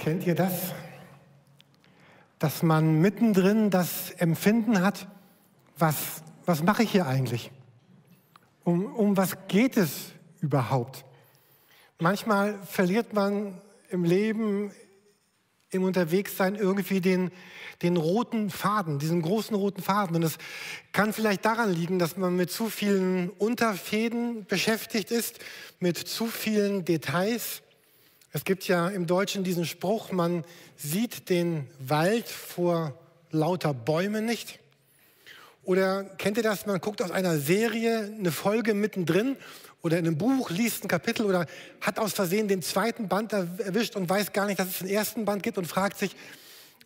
Kennt ihr das? Dass man mittendrin das Empfinden hat, was, was mache ich hier eigentlich? Um, um was geht es überhaupt? Manchmal verliert man im Leben, im Unterwegssein irgendwie den, den roten Faden, diesen großen roten Faden. Und es kann vielleicht daran liegen, dass man mit zu vielen Unterfäden beschäftigt ist, mit zu vielen Details. Es gibt ja im Deutschen diesen Spruch, man sieht den Wald vor lauter Bäumen nicht. Oder kennt ihr das? Man guckt aus einer Serie eine Folge mittendrin oder in einem Buch liest ein Kapitel oder hat aus Versehen den zweiten Band erwischt und weiß gar nicht, dass es den ersten Band gibt und fragt sich,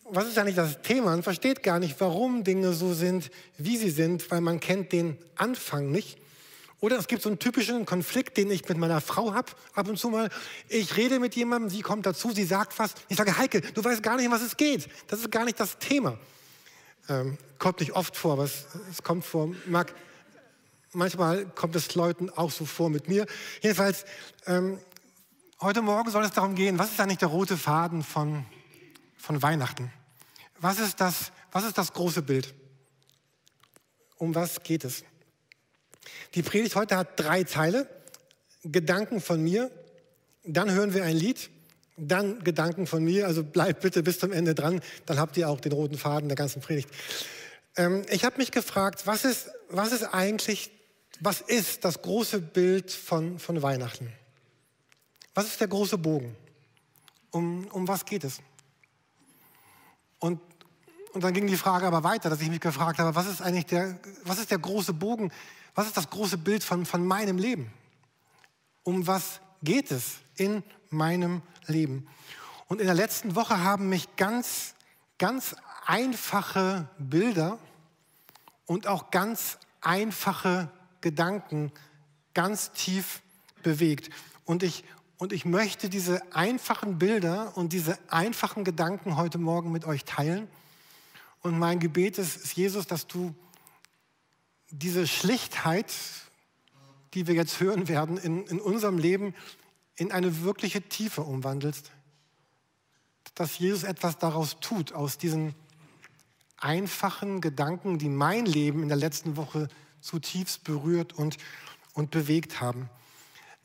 was ist eigentlich das Thema? Man versteht gar nicht, warum Dinge so sind, wie sie sind, weil man kennt den Anfang nicht. Oder es gibt so einen typischen Konflikt, den ich mit meiner Frau habe, ab und zu mal. Ich rede mit jemandem, sie kommt dazu, sie sagt was. Ich sage, Heike, du weißt gar nicht, um was es geht. Das ist gar nicht das Thema. Ähm, kommt nicht oft vor, aber es, es kommt vor. Mag, manchmal kommt es Leuten auch so vor mit mir. Jedenfalls, ähm, heute Morgen soll es darum gehen, was ist eigentlich der rote Faden von, von Weihnachten? Was ist, das, was ist das große Bild? Um was geht es? Die Predigt heute hat drei Teile. Gedanken von mir, dann hören wir ein Lied, dann Gedanken von mir. Also bleibt bitte bis zum Ende dran, dann habt ihr auch den roten Faden der ganzen Predigt. Ähm, ich habe mich gefragt, was ist, was ist eigentlich was ist das große Bild von, von Weihnachten? Was ist der große Bogen? Um, um was geht es? Und, und dann ging die Frage aber weiter, dass ich mich gefragt habe, was ist eigentlich der, was ist der große Bogen? Was ist das große Bild von, von meinem Leben? Um was geht es in meinem Leben? Und in der letzten Woche haben mich ganz, ganz einfache Bilder und auch ganz einfache Gedanken ganz tief bewegt. Und ich, und ich möchte diese einfachen Bilder und diese einfachen Gedanken heute Morgen mit euch teilen. Und mein Gebet ist, ist Jesus, dass du diese Schlichtheit, die wir jetzt hören werden, in, in unserem Leben in eine wirkliche Tiefe umwandelst. Dass Jesus etwas daraus tut, aus diesen einfachen Gedanken, die mein Leben in der letzten Woche zutiefst berührt und, und bewegt haben.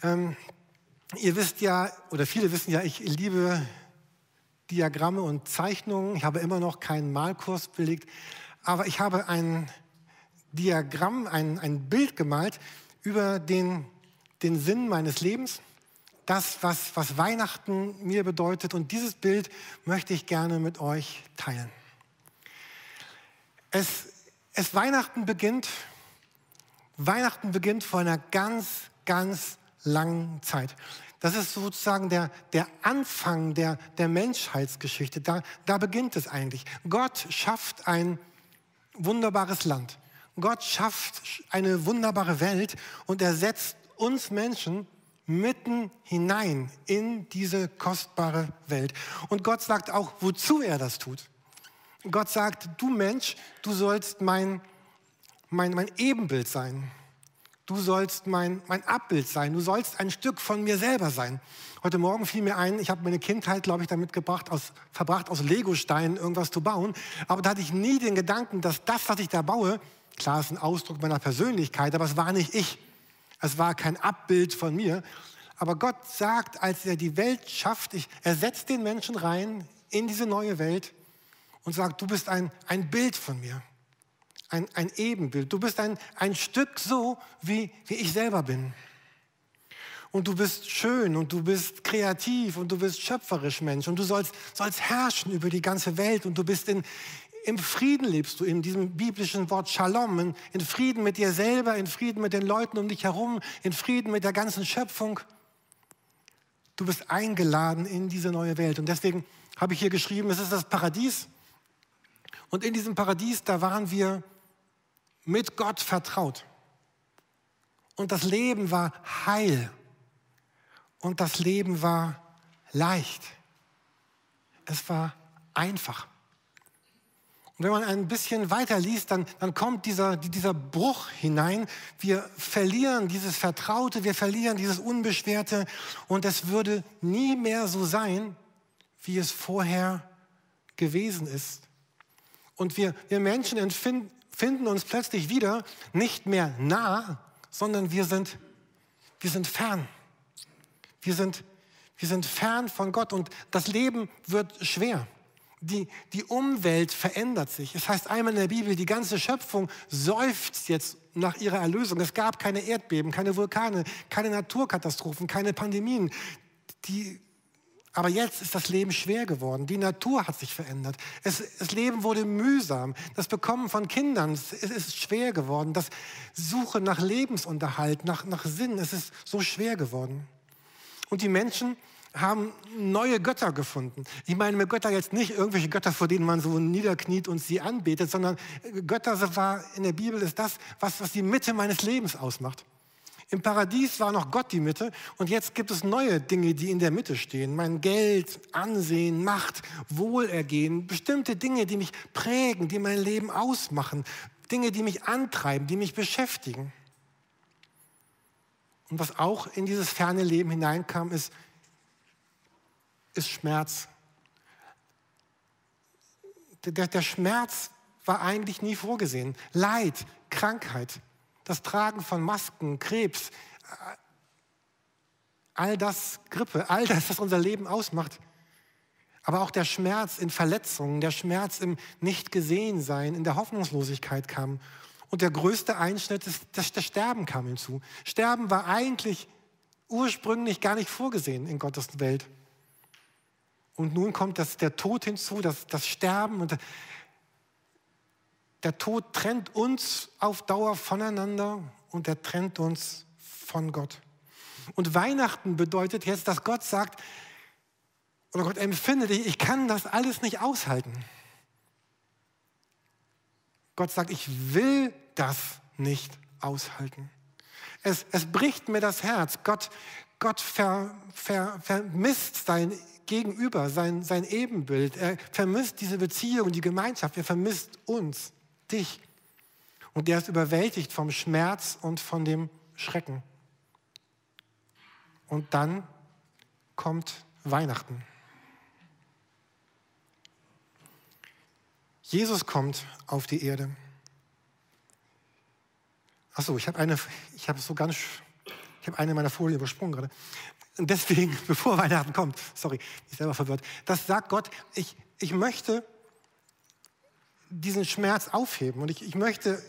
Ähm, ihr wisst ja, oder viele wissen ja, ich liebe Diagramme und Zeichnungen. Ich habe immer noch keinen Malkurs belegt, aber ich habe ein Diagramm, ein, ein Bild gemalt über den, den Sinn meines Lebens, das, was, was Weihnachten mir bedeutet. Und dieses Bild möchte ich gerne mit euch teilen. Es, es Weihnachten beginnt Weihnachten beginnt vor einer ganz, ganz langen Zeit. Das ist sozusagen der, der Anfang der, der Menschheitsgeschichte. Da, da beginnt es eigentlich. Gott schafft ein wunderbares Land. Gott schafft eine wunderbare Welt und er setzt uns Menschen mitten hinein in diese kostbare Welt. Und Gott sagt auch, wozu er das tut. Gott sagt, du Mensch, du sollst mein mein, mein Ebenbild sein. Du sollst mein, mein Abbild sein. Du sollst ein Stück von mir selber sein. Heute Morgen fiel mir ein, ich habe meine Kindheit, glaube ich, damit gebracht, aus, verbracht, aus Legosteinen irgendwas zu bauen. Aber da hatte ich nie den Gedanken, dass das, was ich da baue, klar ist ein Ausdruck meiner Persönlichkeit, aber es war nicht ich. Es war kein Abbild von mir. Aber Gott sagt, als er die Welt schafft, ich, er setzt den Menschen rein in diese neue Welt und sagt, du bist ein, ein Bild von mir ein, ein Ebenbild. Du bist ein, ein Stück so, wie, wie ich selber bin. Und du bist schön und du bist kreativ und du bist schöpferisch Mensch und du sollst, sollst herrschen über die ganze Welt und du bist in, im Frieden lebst du, in diesem biblischen Wort Shalom, in, Frieden mit dir selber, in Frieden mit den Leuten um dich herum, in Frieden mit der ganzen Schöpfung. Du bist eingeladen in diese neue Welt. Und deswegen habe ich hier geschrieben, es ist das Paradies. Und in diesem Paradies, da waren wir mit Gott vertraut. Und das Leben war heil. Und das Leben war leicht. Es war einfach. Und wenn man ein bisschen weiter liest, dann, dann kommt dieser, dieser Bruch hinein. Wir verlieren dieses Vertraute, wir verlieren dieses Unbeschwerte. Und es würde nie mehr so sein, wie es vorher gewesen ist. Und wir, wir Menschen empfinden, finden uns plötzlich wieder nicht mehr nah, sondern wir sind, wir sind fern. Wir sind, wir sind fern von Gott und das Leben wird schwer. Die, die Umwelt verändert sich. Es heißt einmal in der Bibel, die ganze Schöpfung seufzt jetzt nach ihrer Erlösung. Es gab keine Erdbeben, keine Vulkane, keine Naturkatastrophen, keine Pandemien. Die aber jetzt ist das Leben schwer geworden. Die Natur hat sich verändert. Es, das Leben wurde mühsam. Das Bekommen von Kindern es ist schwer geworden. Das Suche nach Lebensunterhalt, nach, nach Sinn, es ist so schwer geworden. Und die Menschen haben neue Götter gefunden. Ich meine mit Götter jetzt nicht irgendwelche Götter, vor denen man so niederkniet und sie anbetet, sondern Götter war in der Bibel ist das, was, was die Mitte meines Lebens ausmacht. Im Paradies war noch Gott die Mitte und jetzt gibt es neue Dinge, die in der Mitte stehen. Mein Geld, Ansehen, Macht, Wohlergehen, bestimmte Dinge, die mich prägen, die mein Leben ausmachen, Dinge, die mich antreiben, die mich beschäftigen. Und was auch in dieses ferne Leben hineinkam, ist, ist Schmerz. Der, der Schmerz war eigentlich nie vorgesehen. Leid, Krankheit, das Tragen von Masken, Krebs, all das, Grippe, all das, was unser Leben ausmacht. Aber auch der Schmerz in Verletzungen, der Schmerz im Nicht-Gesehen-Sein, in der Hoffnungslosigkeit kam. Und der größte Einschnitt ist, dass das Sterben kam hinzu. Sterben war eigentlich ursprünglich gar nicht vorgesehen in Gottes Welt. Und nun kommt das, der Tod hinzu, das, das Sterben. Und der Tod trennt uns auf Dauer voneinander und er trennt uns von Gott. Und Weihnachten bedeutet jetzt, dass Gott sagt, oder Gott empfindet, ich kann das alles nicht aushalten. Gott sagt, ich will das nicht aushalten. Es, es bricht mir das Herz. Gott, Gott ver, ver, vermisst sein Gegenüber, sein, sein Ebenbild. Er vermisst diese Beziehung, die Gemeinschaft. Er vermisst uns dich. Und der ist überwältigt vom Schmerz und von dem Schrecken. Und dann kommt Weihnachten. Jesus kommt auf die Erde. Achso, ich habe eine, ich habe so ganz, ich habe eine meiner Folien übersprungen gerade. Und deswegen, bevor Weihnachten kommt, sorry, ich selber verwirrt, das sagt Gott, ich, ich möchte diesen Schmerz aufheben. Und ich, ich möchte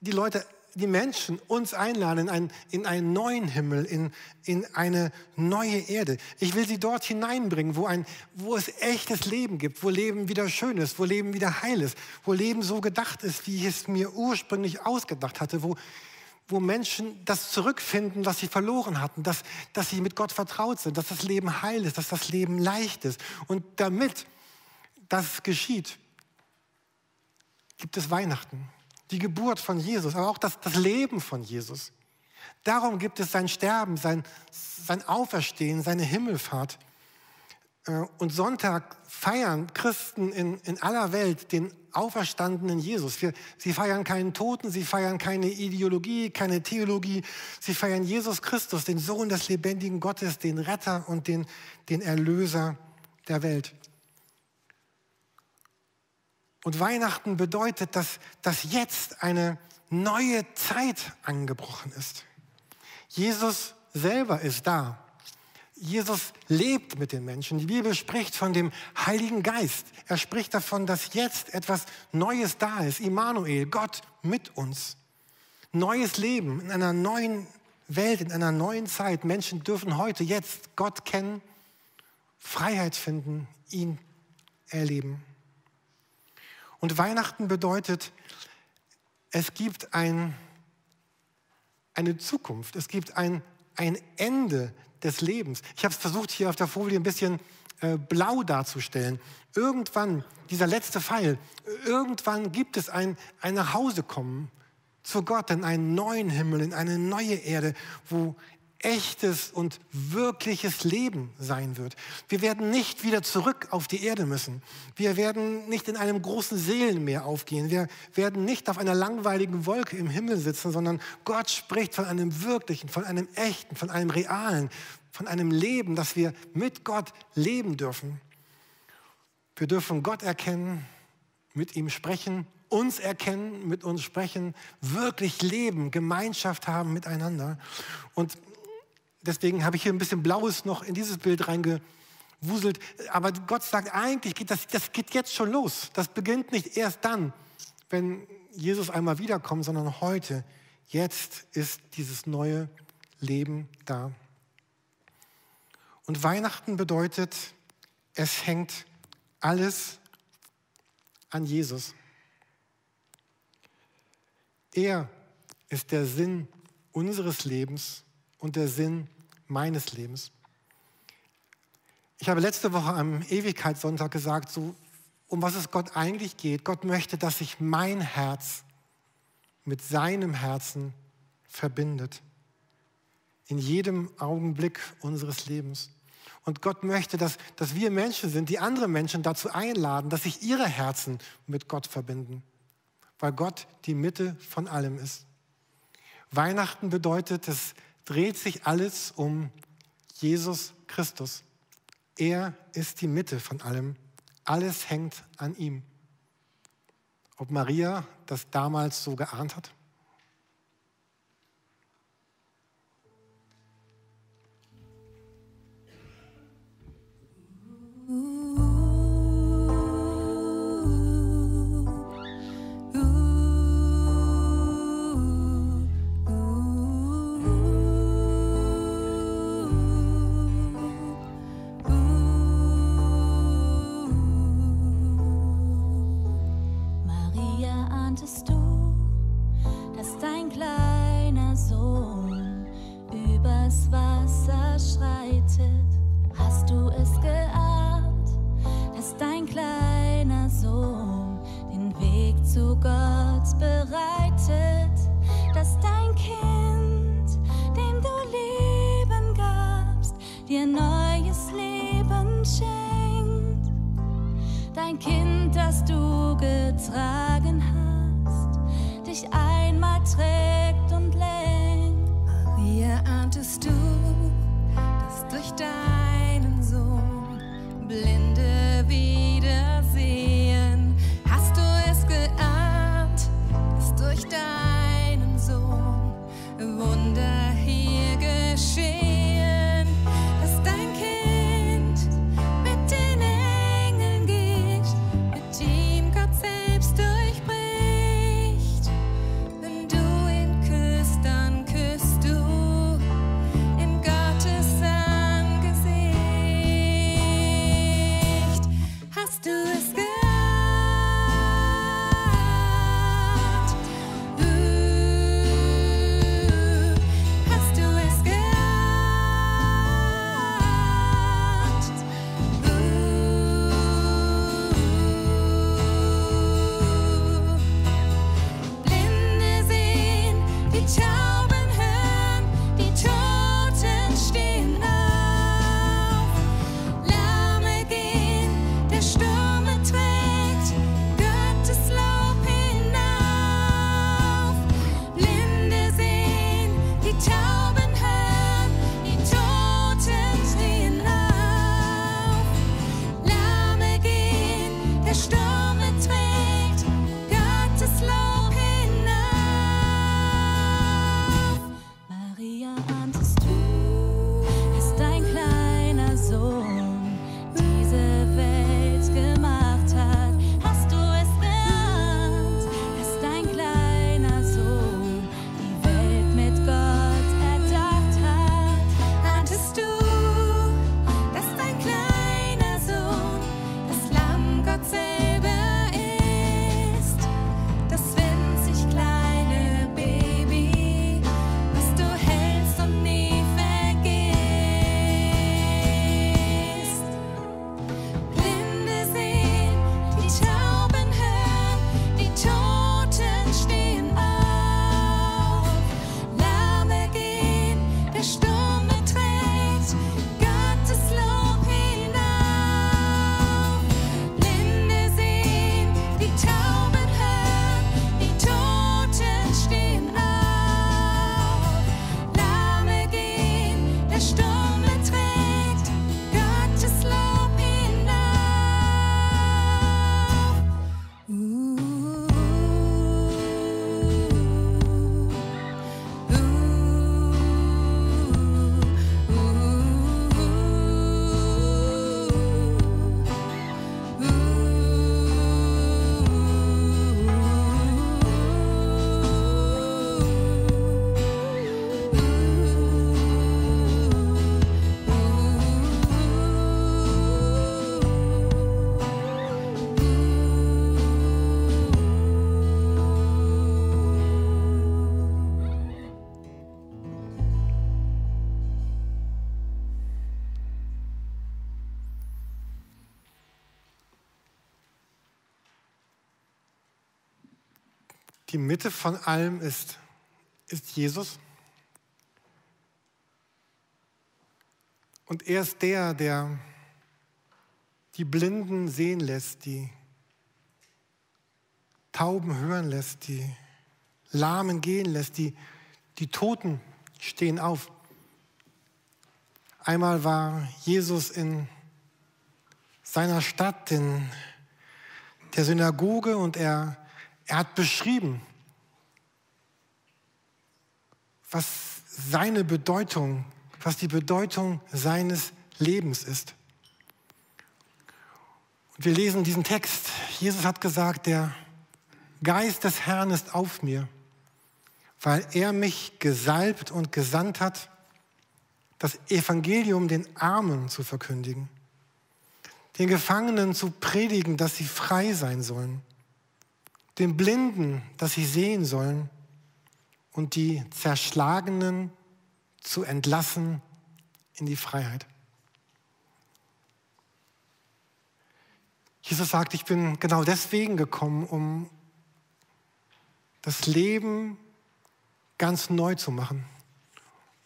die Leute, die Menschen, uns einladen in einen, in einen neuen Himmel, in, in eine neue Erde. Ich will sie dort hineinbringen, wo, ein, wo es echtes Leben gibt, wo Leben wieder schön ist, wo Leben wieder heil ist, wo Leben so gedacht ist, wie ich es mir ursprünglich ausgedacht hatte, wo, wo Menschen das zurückfinden, was sie verloren hatten, dass, dass sie mit Gott vertraut sind, dass das Leben heil ist, dass das Leben leicht ist. Und damit das geschieht, gibt es Weihnachten, die Geburt von Jesus, aber auch das, das Leben von Jesus. Darum gibt es sein Sterben, sein, sein Auferstehen, seine Himmelfahrt. Äh, und Sonntag feiern Christen in, in aller Welt den auferstandenen Jesus. Wir, sie feiern keinen Toten, sie feiern keine Ideologie, keine Theologie. Sie feiern Jesus Christus, den Sohn des lebendigen Gottes, den Retter und den, den Erlöser der Welt. Und Weihnachten bedeutet, dass, dass jetzt eine neue Zeit angebrochen ist. Jesus selber ist da. Jesus lebt mit den Menschen. Die Bibel spricht von dem Heiligen Geist. Er spricht davon, dass jetzt etwas Neues da ist. Immanuel, Gott mit uns. Neues Leben in einer neuen Welt, in einer neuen Zeit. Menschen dürfen heute, jetzt Gott kennen, Freiheit finden, ihn erleben. Und Weihnachten bedeutet, es gibt ein, eine Zukunft, es gibt ein, ein Ende des Lebens. Ich habe es versucht, hier auf der Folie ein bisschen äh, blau darzustellen. Irgendwann, dieser letzte Pfeil, irgendwann gibt es ein, ein Nachhausekommen zu Gott in einen neuen Himmel, in eine neue Erde, wo echtes und wirkliches Leben sein wird. Wir werden nicht wieder zurück auf die Erde müssen. Wir werden nicht in einem großen Seelenmeer aufgehen. Wir werden nicht auf einer langweiligen Wolke im Himmel sitzen, sondern Gott spricht von einem wirklichen, von einem echten, von einem realen, von einem Leben, das wir mit Gott leben dürfen. Wir dürfen Gott erkennen, mit ihm sprechen, uns erkennen, mit uns sprechen, wirklich leben, Gemeinschaft haben miteinander. Und deswegen habe ich hier ein bisschen Blaues noch in dieses Bild reingewuselt. Aber Gott sagt eigentlich, das, das geht jetzt schon los. Das beginnt nicht erst dann, wenn Jesus einmal wiederkommt, sondern heute. Jetzt ist dieses neue Leben da. Und Weihnachten bedeutet, es hängt alles an Jesus. Er ist der Sinn unseres Lebens und der Sinn meines Lebens. Ich habe letzte Woche am Ewigkeitssonntag gesagt, so, um was es Gott eigentlich geht. Gott möchte, dass sich mein Herz mit seinem Herzen verbindet. In jedem Augenblick unseres Lebens. Und Gott möchte, dass, dass wir Menschen sind, die andere Menschen dazu einladen, dass sich ihre Herzen mit Gott verbinden. Weil Gott die Mitte von allem ist. Weihnachten bedeutet, es dreht sich alles um Jesus Christus. Er ist die Mitte von allem. Alles hängt an ihm. Ob Maria das damals so geahnt hat? Ooh. Fragen hast, dich einmal trägst. Die Mitte von allem ist, ist Jesus. Und er ist der, der die Blinden sehen lässt, die Tauben hören lässt, die Lahmen gehen lässt, die, die Toten stehen auf. Einmal war Jesus in seiner Stadt, in der Synagoge, und er, er hat beschrieben, was seine Bedeutung, was die Bedeutung seines Lebens ist. Und wir lesen diesen Text. Jesus hat gesagt, der Geist des Herrn ist auf mir, weil er mich gesalbt und gesandt hat, das Evangelium den Armen zu verkündigen, den Gefangenen zu predigen, dass sie frei sein sollen, den Blinden, dass sie sehen sollen und die Zerschlagenen zu entlassen in die Freiheit. Jesus sagt, ich bin genau deswegen gekommen, um das Leben ganz neu zu machen,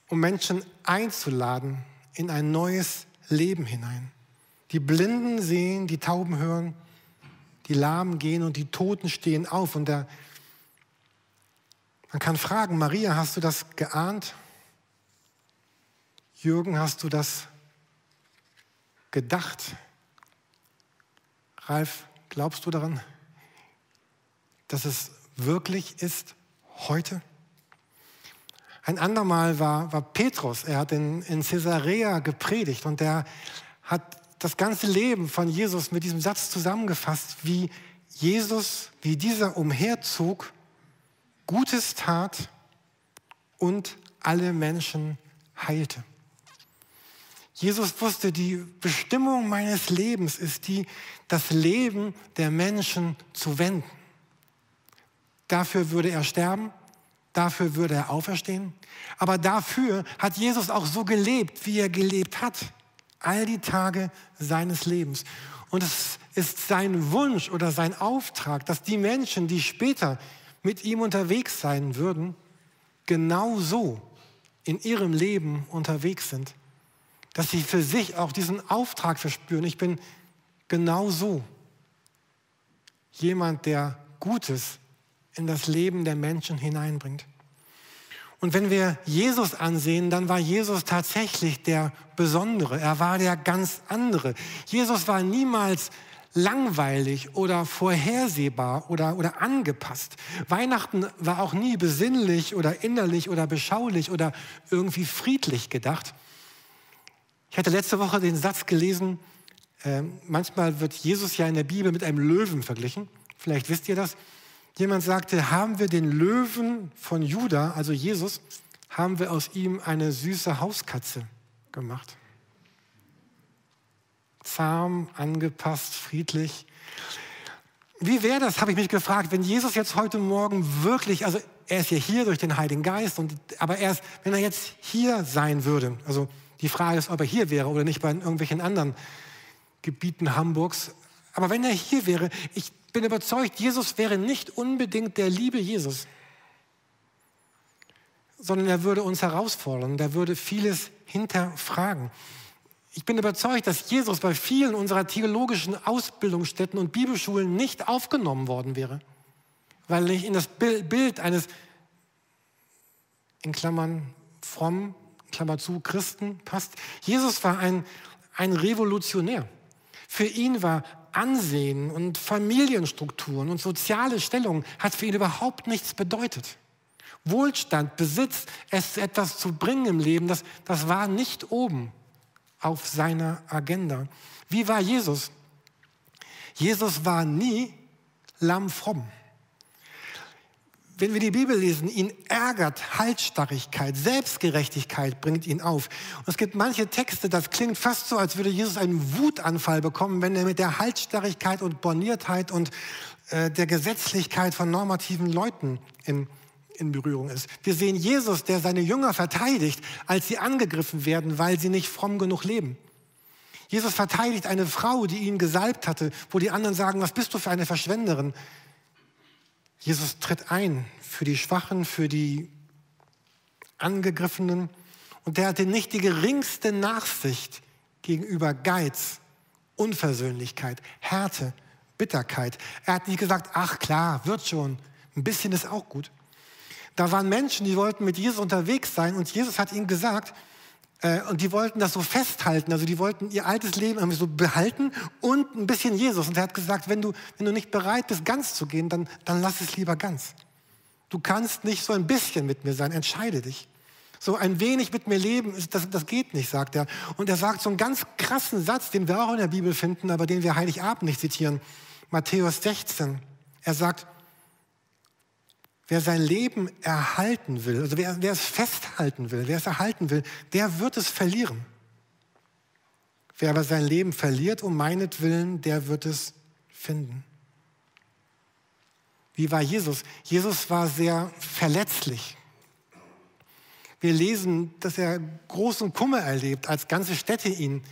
um Menschen einzuladen in ein neues Leben hinein. Die Blinden sehen, die Tauben hören, die Lahmen gehen und die Toten stehen auf. Und der, man kann fragen, Maria, hast du das geahnt? Jürgen, hast du das gedacht? Ralf, glaubst du daran, dass es wirklich ist heute? Ein andermal war, war Petrus, er hat in, in Caesarea gepredigt und er hat das ganze Leben von Jesus mit diesem Satz zusammengefasst, wie Jesus, wie dieser umherzog, Gutes tat und alle Menschen heilte. Jesus wusste, die Bestimmung meines Lebens ist die, das Leben der Menschen zu wenden. Dafür würde er sterben, dafür würde er auferstehen. Aber dafür hat Jesus auch so gelebt, wie er gelebt hat. All die Tage seines Lebens. Und es ist sein Wunsch oder sein Auftrag, dass die Menschen, die später mit ihm unterwegs sein würden, genauso in ihrem Leben unterwegs sind. Dass sie für sich auch diesen Auftrag verspüren. Ich bin genauso jemand, der Gutes in das Leben der Menschen hineinbringt. Und wenn wir Jesus ansehen, dann war Jesus tatsächlich der Besondere. Er war der ganz andere. Jesus war niemals langweilig oder vorhersehbar oder, oder angepasst. Weihnachten war auch nie besinnlich oder innerlich oder beschaulich oder irgendwie friedlich gedacht. Ich hatte letzte Woche den Satz gelesen, äh, manchmal wird Jesus ja in der Bibel mit einem Löwen verglichen. Vielleicht wisst ihr das. Jemand sagte, haben wir den Löwen von Juda, also Jesus, haben wir aus ihm eine süße Hauskatze gemacht. Zahm, angepasst, friedlich. Wie wäre das, habe ich mich gefragt, wenn Jesus jetzt heute Morgen wirklich, also er ist ja hier durch den Heiligen Geist, und, aber erst, wenn er jetzt hier sein würde, also die Frage ist, ob er hier wäre oder nicht bei irgendwelchen anderen Gebieten Hamburgs, aber wenn er hier wäre, ich bin überzeugt, Jesus wäre nicht unbedingt der liebe Jesus, sondern er würde uns herausfordern, er würde vieles hinterfragen. Ich bin überzeugt, dass Jesus bei vielen unserer theologischen Ausbildungsstätten und Bibelschulen nicht aufgenommen worden wäre, weil nicht in das Bild eines, in Klammern, fromm, Klammer zu, Christen passt. Jesus war ein, ein Revolutionär. Für ihn war Ansehen und Familienstrukturen und soziale Stellung hat für ihn überhaupt nichts bedeutet. Wohlstand, Besitz, es etwas zu bringen im Leben, das, das war nicht oben auf seiner Agenda. Wie war Jesus? Jesus war nie lammfromm wenn wir die Bibel lesen, ihn ärgert Halsstarrigkeit, Selbstgerechtigkeit bringt ihn auf. Und es gibt manche Texte, das klingt fast so, als würde Jesus einen Wutanfall bekommen, wenn er mit der Halsstarrigkeit und Borniertheit und äh, der Gesetzlichkeit von normativen Leuten in, in Berührung ist. Wir sehen Jesus, der seine Jünger verteidigt, als sie angegriffen werden, weil sie nicht fromm genug leben. Jesus verteidigt eine Frau, die ihn gesalbt hatte, wo die anderen sagen, was bist du für eine Verschwenderin? Jesus tritt ein für die Schwachen, für die Angegriffenen und der hatte nicht die geringste Nachsicht gegenüber Geiz, Unversöhnlichkeit, Härte, Bitterkeit. Er hat nicht gesagt, ach klar, wird schon, ein bisschen ist auch gut. Da waren Menschen, die wollten mit Jesus unterwegs sein und Jesus hat ihnen gesagt, und die wollten das so festhalten, also die wollten ihr altes Leben irgendwie so behalten und ein bisschen Jesus. Und er hat gesagt, wenn du, wenn du nicht bereit bist, ganz zu gehen, dann, dann lass es lieber ganz. Du kannst nicht so ein bisschen mit mir sein, entscheide dich. So ein wenig mit mir leben, das, das geht nicht, sagt er. Und er sagt so einen ganz krassen Satz, den wir auch in der Bibel finden, aber den wir Heiligabend nicht zitieren. Matthäus 16. Er sagt, wer sein Leben erhalten will, also wer, wer es festhalten will, wer es erhalten will, der wird es verlieren. Wer aber sein Leben verliert um meinetwillen, der wird es finden. Wie war Jesus? Jesus war sehr verletzlich. Wir lesen, dass er großen Kummer erlebt, als ganze Städte ihn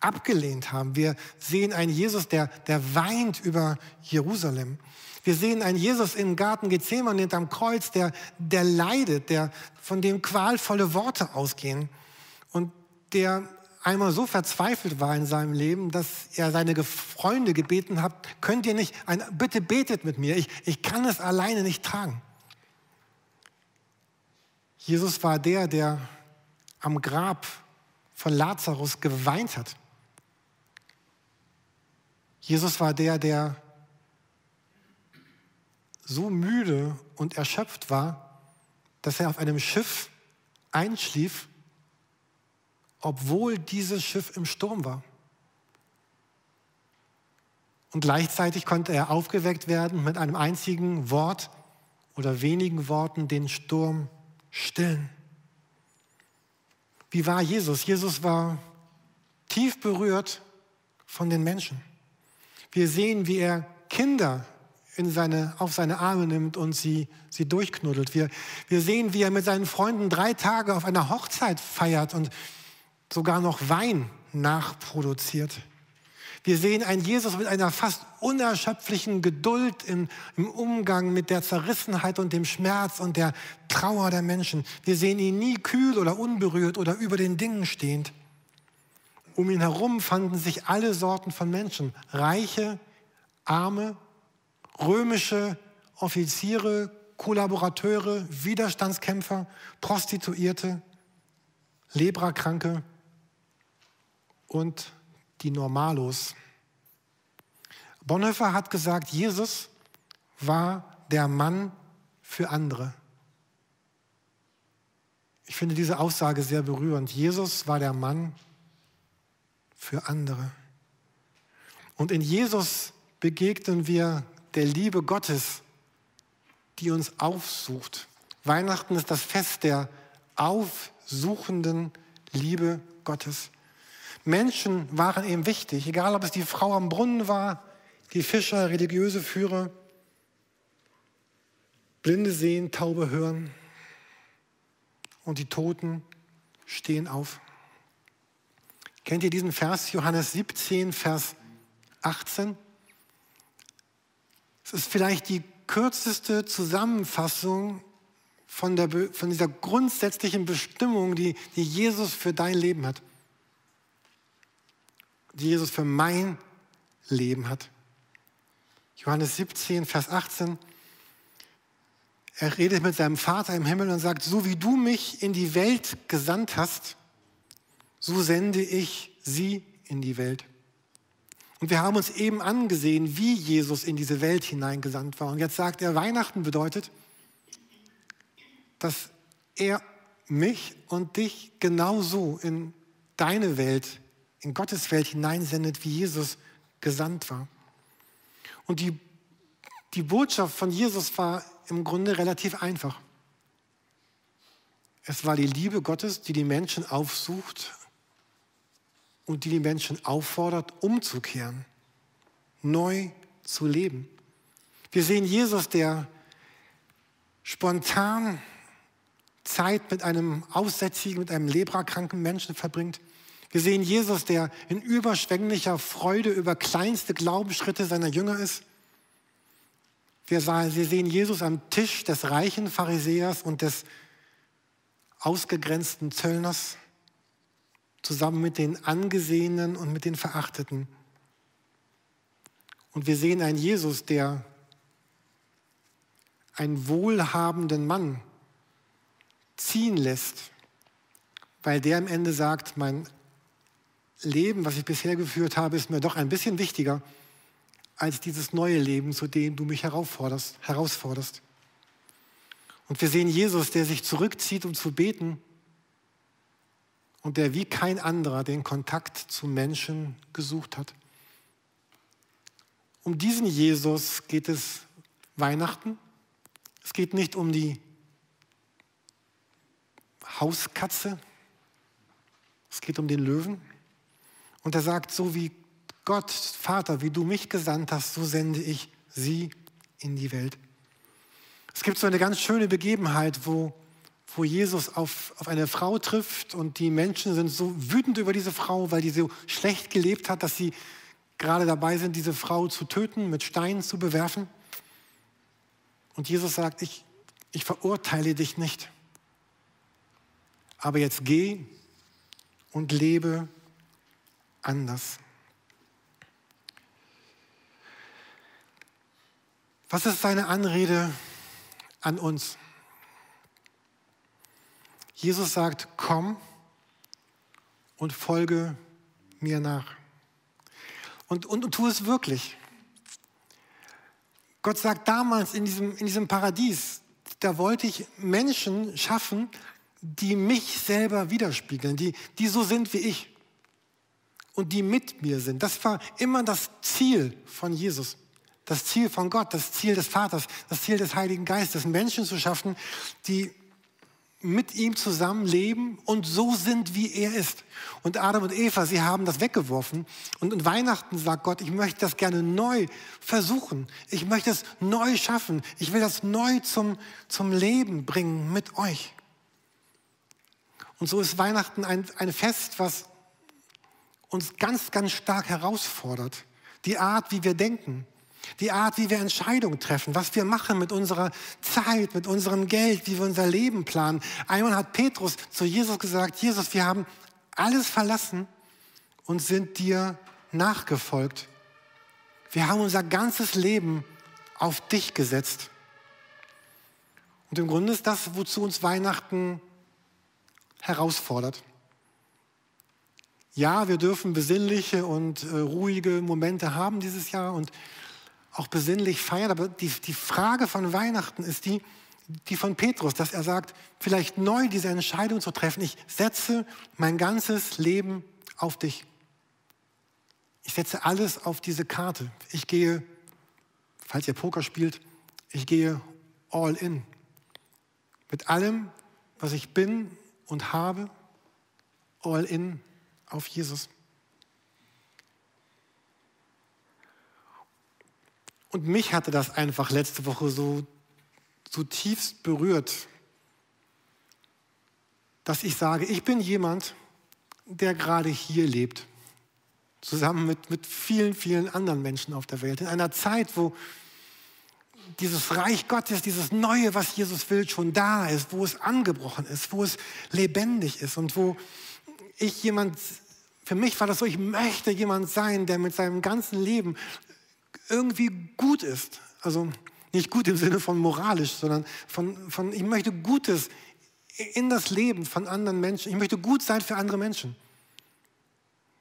abgelehnt haben. Wir sehen einen Jesus, der, der weint über Jerusalem. Wir sehen einen Jesus im Garten Gethsemane hinterm Kreuz, der, der leidet, der, von dem qualvolle Worte ausgehen und der einmal so verzweifelt war in seinem Leben, dass er seine Freunde gebeten hat, könnt ihr nicht, ein, bitte betet mit mir, ich, ich kann es alleine nicht tragen. Jesus war der, der am Grab von Lazarus geweint hat. Jesus war der, der so müde und erschöpft war, dass er auf einem Schiff einschlief, obwohl dieses Schiff im Sturm war. Und gleichzeitig konnte er aufgeweckt werden mit einem einzigen Wort oder wenigen Worten den Sturm stillen. Wie war Jesus? Jesus war tief berührt von den Menschen. Wir sehen, wie er Kinder in seine, auf seine Arme nimmt und sie, sie durchknuddelt. Wir, wir sehen, wie er mit seinen Freunden drei Tage auf einer Hochzeit feiert und sogar noch Wein nachproduziert. Wir sehen einen Jesus mit einer fast unerschöpflichen Geduld im, im, Umgang mit der Zerrissenheit und dem Schmerz und der Trauer der Menschen. Wir sehen ihn nie kühl oder unberührt oder über den Dingen stehend. Um ihn herum fanden sich alle Sorten von Menschen, reiche, arme, römische Offiziere, Kollaborateure, Widerstandskämpfer, Prostituierte, Lebrakranke und die Normalos. Bonhoeffer hat gesagt, Jesus war der Mann für andere. Ich finde diese Aussage sehr berührend. Jesus war der Mann für andere. Und in Jesus begegnen wir der Liebe Gottes, die uns aufsucht. Weihnachten ist das Fest der aufsuchenden Liebe Gottes. Menschen waren eben wichtig, egal ob es die Frau am Brunnen war, die Fischer, religiöse Führer, Blinde sehen, Taube hören und die Toten stehen auf. Kennt ihr diesen Vers, Johannes 17, Vers 18? Es ist vielleicht die kürzeste Zusammenfassung von, der, von dieser grundsätzlichen Bestimmung, die, die Jesus für dein Leben hat die Jesus für mein Leben hat. Johannes 17, Vers 18. Er redet mit seinem Vater im Himmel und sagt, so wie du mich in die Welt gesandt hast, so sende ich sie in die Welt. Und wir haben uns eben angesehen, wie Jesus in diese Welt hineingesandt war. Und jetzt sagt er, Weihnachten bedeutet, dass er mich und dich genauso in deine Welt in Gottes Welt hineinsendet, wie Jesus gesandt war. Und die, die Botschaft von Jesus war im Grunde relativ einfach. Es war die Liebe Gottes, die die Menschen aufsucht und die die Menschen auffordert, umzukehren, neu zu leben. Wir sehen Jesus, der spontan Zeit mit einem Aussätzigen, mit einem leprakranken Menschen verbringt, wir sehen Jesus, der in überschwänglicher Freude über kleinste Glaubensschritte seiner Jünger ist. Wir sehen Jesus am Tisch des reichen Pharisäers und des ausgegrenzten Zöllners, zusammen mit den Angesehenen und mit den Verachteten. Und wir sehen einen Jesus, der einen wohlhabenden Mann ziehen lässt, weil der am Ende sagt, mein Leben, was ich bisher geführt habe, ist mir doch ein bisschen wichtiger als dieses neue Leben, zu dem du mich herausforderst. Und wir sehen Jesus, der sich zurückzieht, um zu beten und der wie kein anderer den Kontakt zu Menschen gesucht hat. Um diesen Jesus geht es Weihnachten. Es geht nicht um die Hauskatze, es geht um den Löwen. Und er sagt, so wie Gott, Vater, wie du mich gesandt hast, so sende ich sie in die Welt. Es gibt so eine ganz schöne Begebenheit, wo, wo Jesus auf, auf eine Frau trifft und die Menschen sind so wütend über diese Frau, weil die so schlecht gelebt hat, dass sie gerade dabei sind, diese Frau zu töten, mit Steinen zu bewerfen. Und Jesus sagt, ich, ich verurteile dich nicht. Aber jetzt geh und lebe anders. Was ist seine Anrede an uns? Jesus sagt, komm und folge mir nach. Und, und, und tu es wirklich. Gott sagt damals in diesem, in diesem Paradies, da wollte ich Menschen schaffen, die mich selber widerspiegeln, die, die so sind wie ich und die mit mir sind. Das war immer das Ziel von Jesus. Das Ziel von Gott, das Ziel des Vaters, das Ziel des Heiligen Geistes, Menschen zu schaffen, die mit ihm zusammen leben und so sind, wie er ist. Und Adam und Eva, sie haben das weggeworfen. Und in Weihnachten sagt Gott, ich möchte das gerne neu versuchen. Ich möchte es neu schaffen. Ich will das neu zum, zum Leben bringen mit euch. Und so ist Weihnachten ein, ein Fest, was uns ganz, ganz stark herausfordert. Die Art, wie wir denken, die Art, wie wir Entscheidungen treffen, was wir machen mit unserer Zeit, mit unserem Geld, wie wir unser Leben planen. Einmal hat Petrus zu Jesus gesagt, Jesus, wir haben alles verlassen und sind dir nachgefolgt. Wir haben unser ganzes Leben auf dich gesetzt. Und im Grunde ist das, wozu uns Weihnachten herausfordert. Ja, wir dürfen besinnliche und äh, ruhige Momente haben dieses Jahr und auch besinnlich feiern. Aber die, die Frage von Weihnachten ist die, die von Petrus, dass er sagt, vielleicht neu diese Entscheidung zu treffen. Ich setze mein ganzes Leben auf dich. Ich setze alles auf diese Karte. Ich gehe, falls ihr Poker spielt, ich gehe all in. Mit allem, was ich bin und habe, all in auf Jesus. Und mich hatte das einfach letzte Woche so zutiefst berührt, dass ich sage, ich bin jemand, der gerade hier lebt, zusammen mit, mit vielen, vielen anderen Menschen auf der Welt, in einer Zeit, wo dieses Reich Gottes, dieses Neue, was Jesus will, schon da ist, wo es angebrochen ist, wo es lebendig ist und wo ich jemand, für mich war das so, ich möchte jemand sein, der mit seinem ganzen Leben irgendwie gut ist. Also nicht gut im Sinne von moralisch, sondern von, von, ich möchte Gutes in das Leben von anderen Menschen. Ich möchte gut sein für andere Menschen.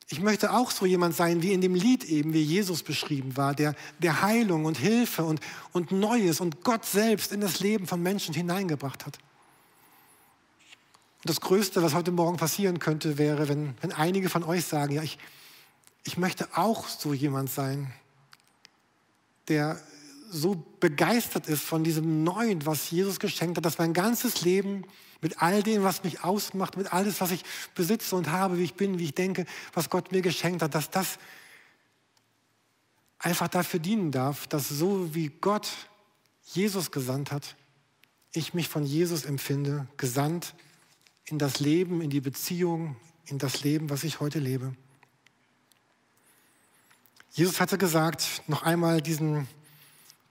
Ich möchte auch so jemand sein, wie in dem Lied eben, wie Jesus beschrieben war, der, der Heilung und Hilfe und, und Neues und Gott selbst in das Leben von Menschen hineingebracht hat. Das Größte, was heute Morgen passieren könnte, wäre, wenn, wenn einige von euch sagen, ja, ich, ich möchte auch so jemand sein, der so begeistert ist von diesem Neuen, was Jesus geschenkt hat, dass mein ganzes Leben mit all dem, was mich ausmacht, mit alles, was ich besitze und habe, wie ich bin, wie ich denke, was Gott mir geschenkt hat, dass das einfach dafür dienen darf, dass so wie Gott Jesus gesandt hat, ich mich von Jesus empfinde, gesandt in das Leben, in die Beziehung, in das Leben, was ich heute lebe. Jesus hatte gesagt, noch einmal diesen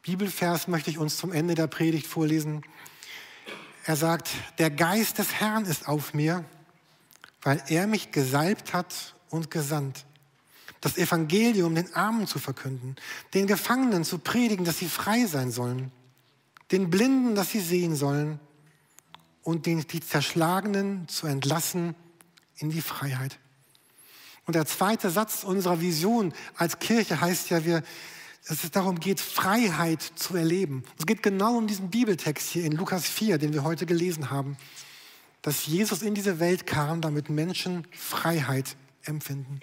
Bibelvers möchte ich uns zum Ende der Predigt vorlesen. Er sagt, der Geist des Herrn ist auf mir, weil er mich gesalbt hat und gesandt, das Evangelium den Armen zu verkünden, den Gefangenen zu predigen, dass sie frei sein sollen, den Blinden, dass sie sehen sollen und den, die Zerschlagenen zu entlassen in die Freiheit. Und der zweite Satz unserer Vision als Kirche heißt ja, wir, dass es darum geht, Freiheit zu erleben. Es geht genau um diesen Bibeltext hier in Lukas 4, den wir heute gelesen haben, dass Jesus in diese Welt kam, damit Menschen Freiheit empfinden.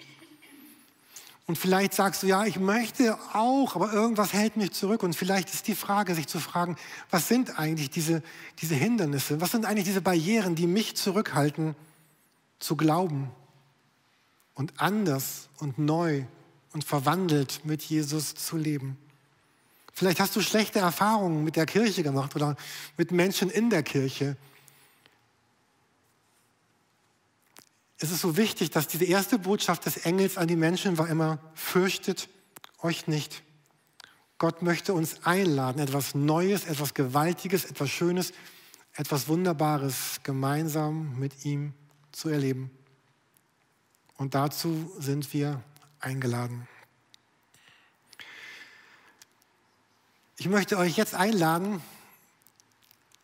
Und vielleicht sagst du, ja, ich möchte auch, aber irgendwas hält mich zurück. Und vielleicht ist die Frage, sich zu fragen, was sind eigentlich diese, diese Hindernisse? Was sind eigentlich diese Barrieren, die mich zurückhalten, zu glauben und anders und neu und verwandelt mit Jesus zu leben. Vielleicht hast du schlechte Erfahrungen mit der Kirche gemacht oder mit Menschen in der Kirche. Es ist so wichtig, dass diese erste Botschaft des Engels an die Menschen war immer, fürchtet euch nicht. Gott möchte uns einladen, etwas Neues, etwas Gewaltiges, etwas Schönes, etwas Wunderbares gemeinsam mit ihm zu erleben. Und dazu sind wir eingeladen. Ich möchte euch jetzt einladen,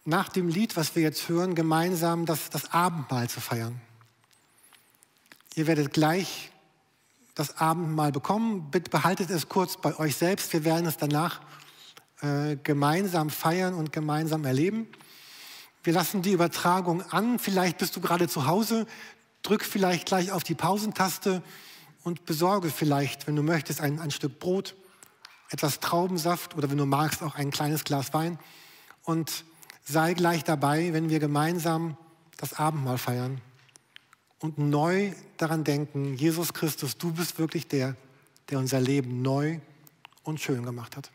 nach dem Lied, was wir jetzt hören, gemeinsam das, das Abendmahl zu feiern. Ihr werdet gleich das Abendmahl bekommen. Bitte behaltet es kurz bei euch selbst. Wir werden es danach äh, gemeinsam feiern und gemeinsam erleben. Wir lassen die Übertragung an. Vielleicht bist du gerade zu Hause. Drück vielleicht gleich auf die Pausentaste und besorge vielleicht, wenn du möchtest, ein, ein Stück Brot, etwas Traubensaft oder wenn du magst, auch ein kleines Glas Wein. Und sei gleich dabei, wenn wir gemeinsam das Abendmahl feiern und neu daran denken, Jesus Christus, du bist wirklich der, der unser Leben neu und schön gemacht hat.